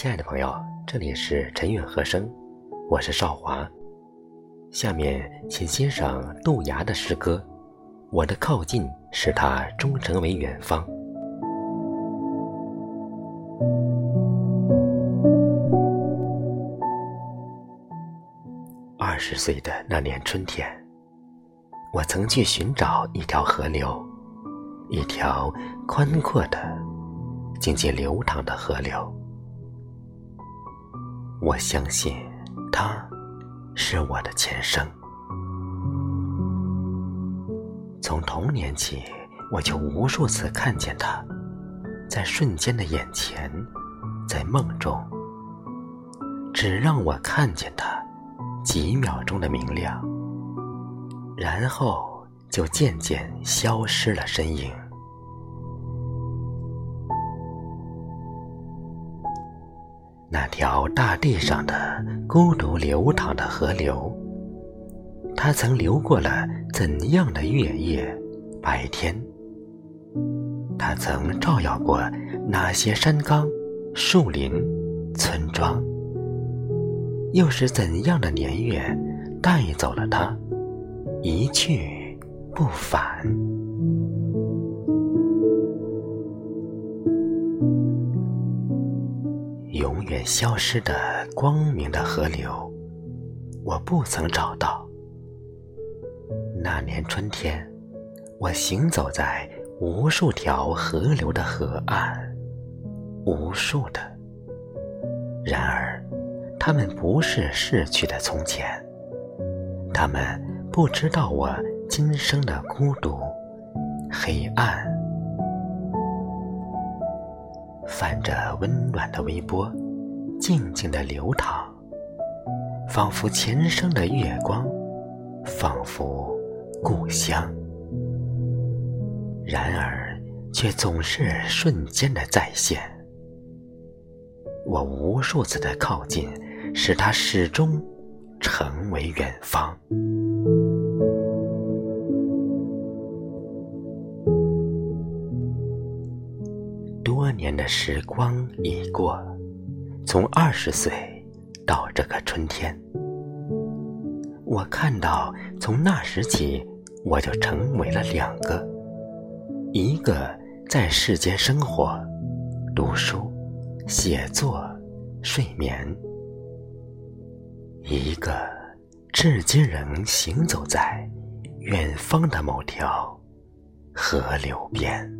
亲爱的朋友这里是陈远和声，我是少华。下面请欣赏杜崖的诗歌。我的靠近，使他终成为远方。二十岁的那年春天，我曾去寻找一条河流，一条宽阔的、静静流淌的河流。我相信，他是我的前生。从童年起，我就无数次看见他，在瞬间的眼前，在梦中，只让我看见他几秒钟的明亮，然后就渐渐消失了身影。那条大地上的孤独流淌的河流，它曾流过了怎样的月夜、白天？它曾照耀过哪些山岗、树林、村庄？又是怎样的年月带走了它，一去不返？永远消失的光明的河流，我不曾找到。那年春天，我行走在无数条河流的河岸，无数的。然而，他们不是逝去的从前，他们不知道我今生的孤独、黑暗。泛着温暖的微波，静静的流淌，仿佛前生的月光，仿佛故乡。然而，却总是瞬间的再现。我无数次的靠近，使它始终成为远方。多年的时光已过，从二十岁到这个春天，我看到从那时起，我就成为了两个：一个在世间生活、读书、写作、睡眠；一个至今仍行走在远方的某条河流边。